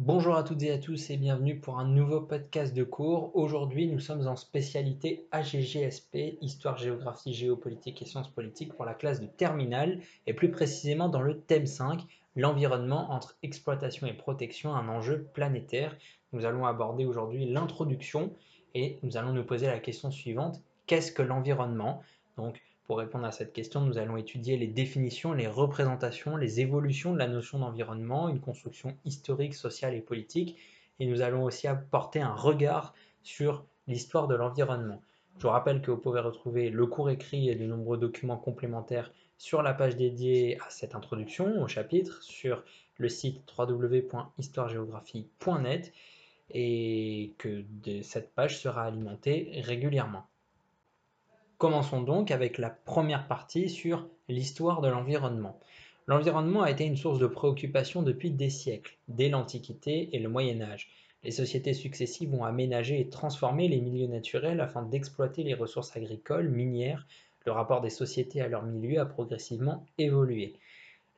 Bonjour à toutes et à tous et bienvenue pour un nouveau podcast de cours. Aujourd'hui, nous sommes en spécialité AGGSP, Histoire, Géographie, Géopolitique et Sciences politiques pour la classe de terminale et plus précisément dans le thème 5, l'environnement entre exploitation et protection, un enjeu planétaire. Nous allons aborder aujourd'hui l'introduction et nous allons nous poser la question suivante, qu'est-ce que l'environnement? Pour répondre à cette question, nous allons étudier les définitions, les représentations, les évolutions de la notion d'environnement, une construction historique, sociale et politique, et nous allons aussi apporter un regard sur l'histoire de l'environnement. Je vous rappelle que vous pouvez retrouver le cours écrit et de nombreux documents complémentaires sur la page dédiée à cette introduction au chapitre sur le site www.histoiregéographie.net et que cette page sera alimentée régulièrement. Commençons donc avec la première partie sur l'histoire de l'environnement. L'environnement a été une source de préoccupation depuis des siècles, dès l'Antiquité et le Moyen Âge. Les sociétés successives ont aménagé et transformé les milieux naturels afin d'exploiter les ressources agricoles, minières. Le rapport des sociétés à leur milieu a progressivement évolué.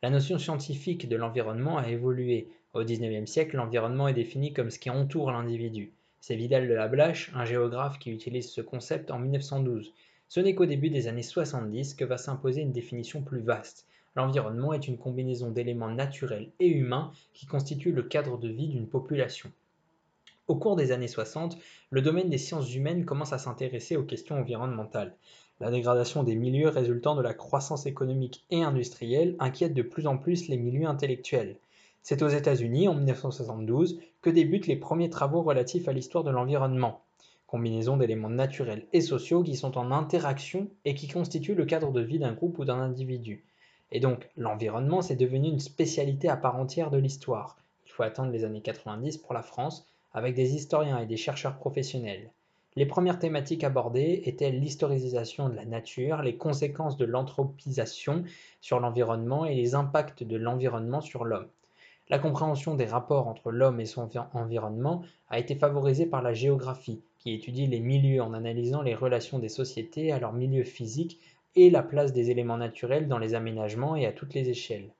La notion scientifique de l'environnement a évolué. Au XIXe siècle, l'environnement est défini comme ce qui entoure l'individu. C'est Vidal de la Blache, un géographe qui utilise ce concept en 1912. Ce n'est qu'au début des années 70 que va s'imposer une définition plus vaste. L'environnement est une combinaison d'éléments naturels et humains qui constituent le cadre de vie d'une population. Au cours des années 60, le domaine des sciences humaines commence à s'intéresser aux questions environnementales. La dégradation des milieux résultant de la croissance économique et industrielle inquiète de plus en plus les milieux intellectuels. C'est aux États-Unis, en 1972, que débutent les premiers travaux relatifs à l'histoire de l'environnement combinaison d'éléments naturels et sociaux qui sont en interaction et qui constituent le cadre de vie d'un groupe ou d'un individu. Et donc, l'environnement, c'est devenu une spécialité à part entière de l'histoire. Il faut attendre les années 90 pour la France, avec des historiens et des chercheurs professionnels. Les premières thématiques abordées étaient l'historisation de la nature, les conséquences de l'anthropisation sur l'environnement et les impacts de l'environnement sur l'homme. La compréhension des rapports entre l'homme et son environnement a été favorisée par la géographie, qui étudie les milieux en analysant les relations des sociétés à leur milieu physique et la place des éléments naturels dans les aménagements et à toutes les échelles.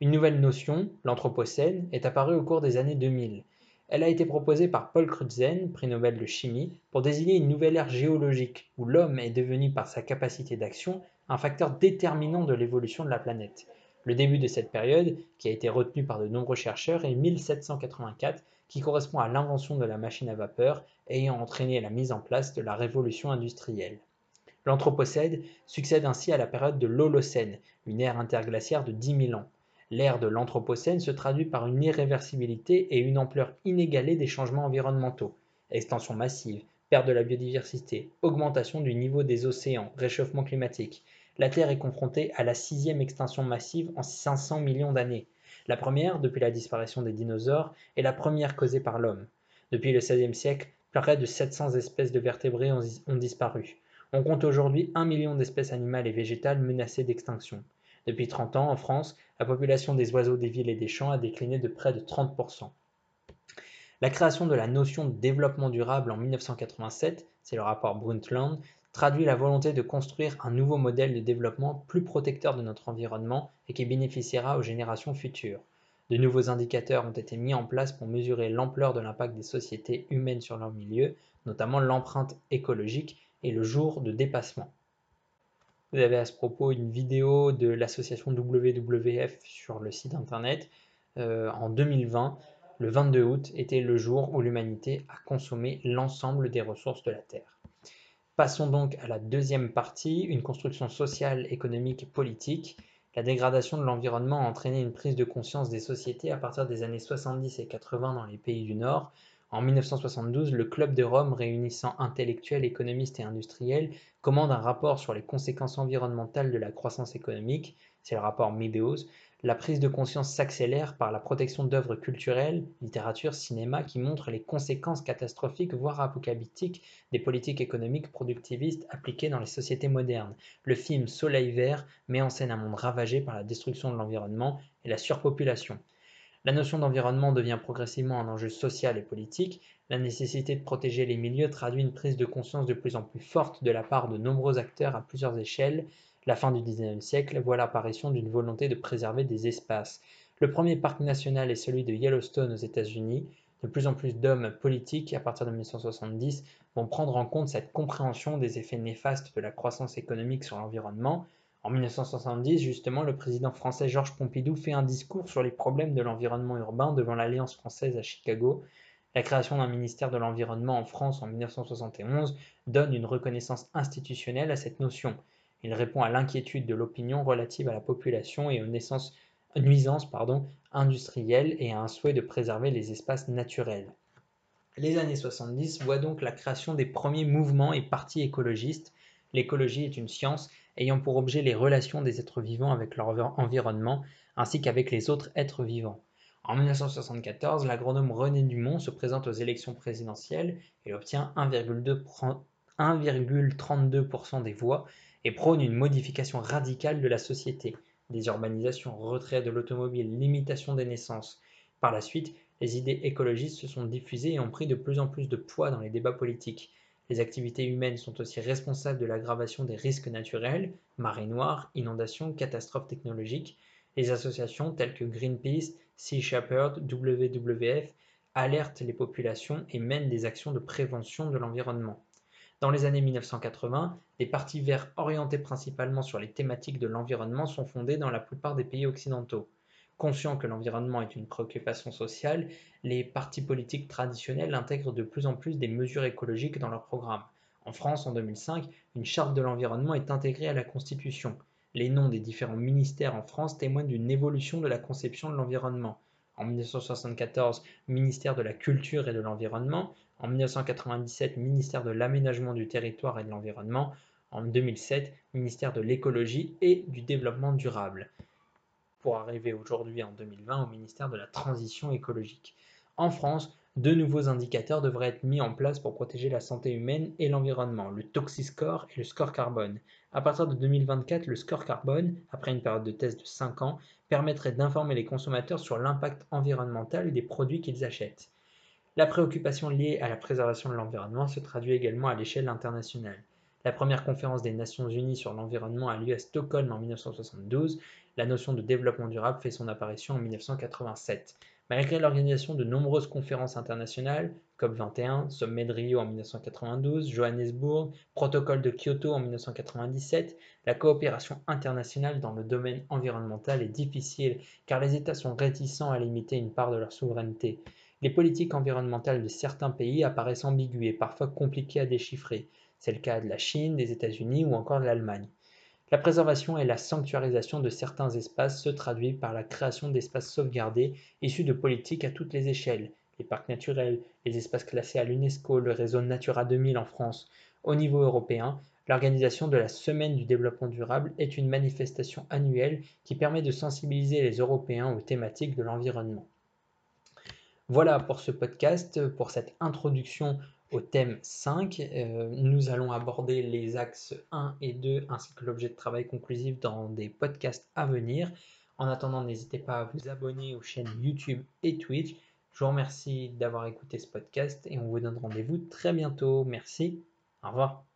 Une nouvelle notion, l'Anthropocène, est apparue au cours des années 2000. Elle a été proposée par Paul Crutzen, prix Nobel de chimie, pour désigner une nouvelle ère géologique où l'homme est devenu par sa capacité d'action un facteur déterminant de l'évolution de la planète. Le début de cette période, qui a été retenu par de nombreux chercheurs, est 1784 qui correspond à l'invention de la machine à vapeur ayant entraîné la mise en place de la révolution industrielle. L'Anthropocène succède ainsi à la période de l'Holocène, une ère interglaciaire de 10 000 ans. L'ère de l'Anthropocène se traduit par une irréversibilité et une ampleur inégalée des changements environnementaux. Extension massive, perte de la biodiversité, augmentation du niveau des océans, réchauffement climatique. La Terre est confrontée à la sixième extinction massive en 500 millions d'années. La première, depuis la disparition des dinosaures, est la première causée par l'homme. Depuis le XVIe siècle, près de 700 espèces de vertébrés ont, disparu. On compte aujourd'hui 1 million d'espèces animales et végétales menacées d'extinction. Depuis 30 ans, en France, la population des oiseaux des villes et des champs a décliné de près de 30%. La création de la notion de développement durable en 1987, c'est le rapport Brundtland, traduit la volonté de construire un nouveau modèle de développement plus protecteur de notre environnement et qui bénéficiera aux générations futures. De nouveaux indicateurs ont été mis en place pour mesurer l'ampleur de l'impact des sociétés humaines sur leur milieu, notamment l'empreinte écologique et le jour de dépassement. Vous avez à ce propos une vidéo de l'association WWF sur le site internet. Euh, en 2020, le 22 août était le jour où l'humanité a consommé l'ensemble des ressources de la Terre. Passons donc à la deuxième partie, une construction sociale, économique et politique. La dégradation de l'environnement a entraîné une prise de conscience des sociétés à partir des années 70 et 80 dans les pays du Nord. En 1972, le Club de Rome réunissant intellectuels, économistes et industriels commande un rapport sur les conséquences environnementales de la croissance économique, c'est le rapport Meadows, la prise de conscience s'accélère par la protection d'œuvres culturelles, littérature, cinéma qui montrent les conséquences catastrophiques voire apocalyptiques des politiques économiques productivistes appliquées dans les sociétés modernes. Le film Soleil vert met en scène un monde ravagé par la destruction de l'environnement et la surpopulation. La notion d'environnement devient progressivement un enjeu social et politique. La nécessité de protéger les milieux traduit une prise de conscience de plus en plus forte de la part de nombreux acteurs à plusieurs échelles, la fin du XIXe siècle voit l'apparition d'une volonté de préserver des espaces. Le premier parc national est celui de Yellowstone aux États-Unis. De plus en plus d'hommes politiques, à partir de 1970, vont prendre en compte cette compréhension des effets néfastes de la croissance économique sur l'environnement. En 1970, justement, le président français Georges Pompidou fait un discours sur les problèmes de l'environnement urbain devant l'Alliance française à Chicago. La création d'un ministère de l'Environnement en France en 1971 donne une reconnaissance institutionnelle à cette notion. Il répond à l'inquiétude de l'opinion relative à la population et aux nuisances industrielles et à un souhait de préserver les espaces naturels. Les années 70 voient donc la création des premiers mouvements et partis écologistes. L'écologie est une science ayant pour objet les relations des êtres vivants avec leur environnement ainsi qu'avec les autres êtres vivants. En 1974, l'agronome René Dumont se présente aux élections présidentielles et obtient 1,32% des voix et prône une modification radicale de la société désurbanisation, retrait de l'automobile, limitation des naissances. Par la suite, les idées écologistes se sont diffusées et ont pris de plus en plus de poids dans les débats politiques. Les activités humaines sont aussi responsables de l'aggravation des risques naturels, marées noires, inondations, catastrophes technologiques. Les associations telles que Greenpeace, Sea Shepherd, WWF alertent les populations et mènent des actions de prévention de l'environnement. Dans les années 1980, les partis verts orientés principalement sur les thématiques de l'environnement sont fondés dans la plupart des pays occidentaux. Conscients que l'environnement est une préoccupation sociale, les partis politiques traditionnels intègrent de plus en plus des mesures écologiques dans leurs programmes. En France, en 2005, une charte de l'environnement est intégrée à la Constitution. Les noms des différents ministères en France témoignent d'une évolution de la conception de l'environnement. En 1974, ministère de la Culture et de l'Environnement en 1997 ministère de l'Aménagement du Territoire et de l'Environnement, en 2007 ministère de l'Écologie et du Développement durable, pour arriver aujourd'hui en 2020 au ministère de la Transition écologique. En France, deux nouveaux indicateurs devraient être mis en place pour protéger la santé humaine et l'environnement, le Toxiscore et le score carbone. À partir de 2024, le score carbone, après une période de test de 5 ans, permettrait d'informer les consommateurs sur l'impact environnemental des produits qu'ils achètent. La préoccupation liée à la préservation de l'environnement se traduit également à l'échelle internationale. La première conférence des Nations Unies sur l'environnement a lieu à Stockholm en 1972. La notion de développement durable fait son apparition en 1987. Malgré l'organisation de nombreuses conférences internationales, COP21, Sommet de Rio en 1992, Johannesburg, Protocole de Kyoto en 1997, la coopération internationale dans le domaine environnemental est difficile car les États sont réticents à limiter une part de leur souveraineté. Les politiques environnementales de certains pays apparaissent ambiguës et parfois compliquées à déchiffrer. C'est le cas de la Chine, des États-Unis ou encore de l'Allemagne. La préservation et la sanctuarisation de certains espaces se traduit par la création d'espaces sauvegardés issus de politiques à toutes les échelles, les parcs naturels, les espaces classés à l'UNESCO, le réseau Natura 2000 en France. Au niveau européen, l'organisation de la Semaine du développement durable est une manifestation annuelle qui permet de sensibiliser les Européens aux thématiques de l'environnement. Voilà pour ce podcast, pour cette introduction au thème 5. Euh, nous allons aborder les axes 1 et 2 ainsi que l'objet de travail conclusif dans des podcasts à venir. En attendant, n'hésitez pas à vous abonner aux chaînes YouTube et Twitch. Je vous remercie d'avoir écouté ce podcast et on vous donne rendez-vous très bientôt. Merci. Au revoir.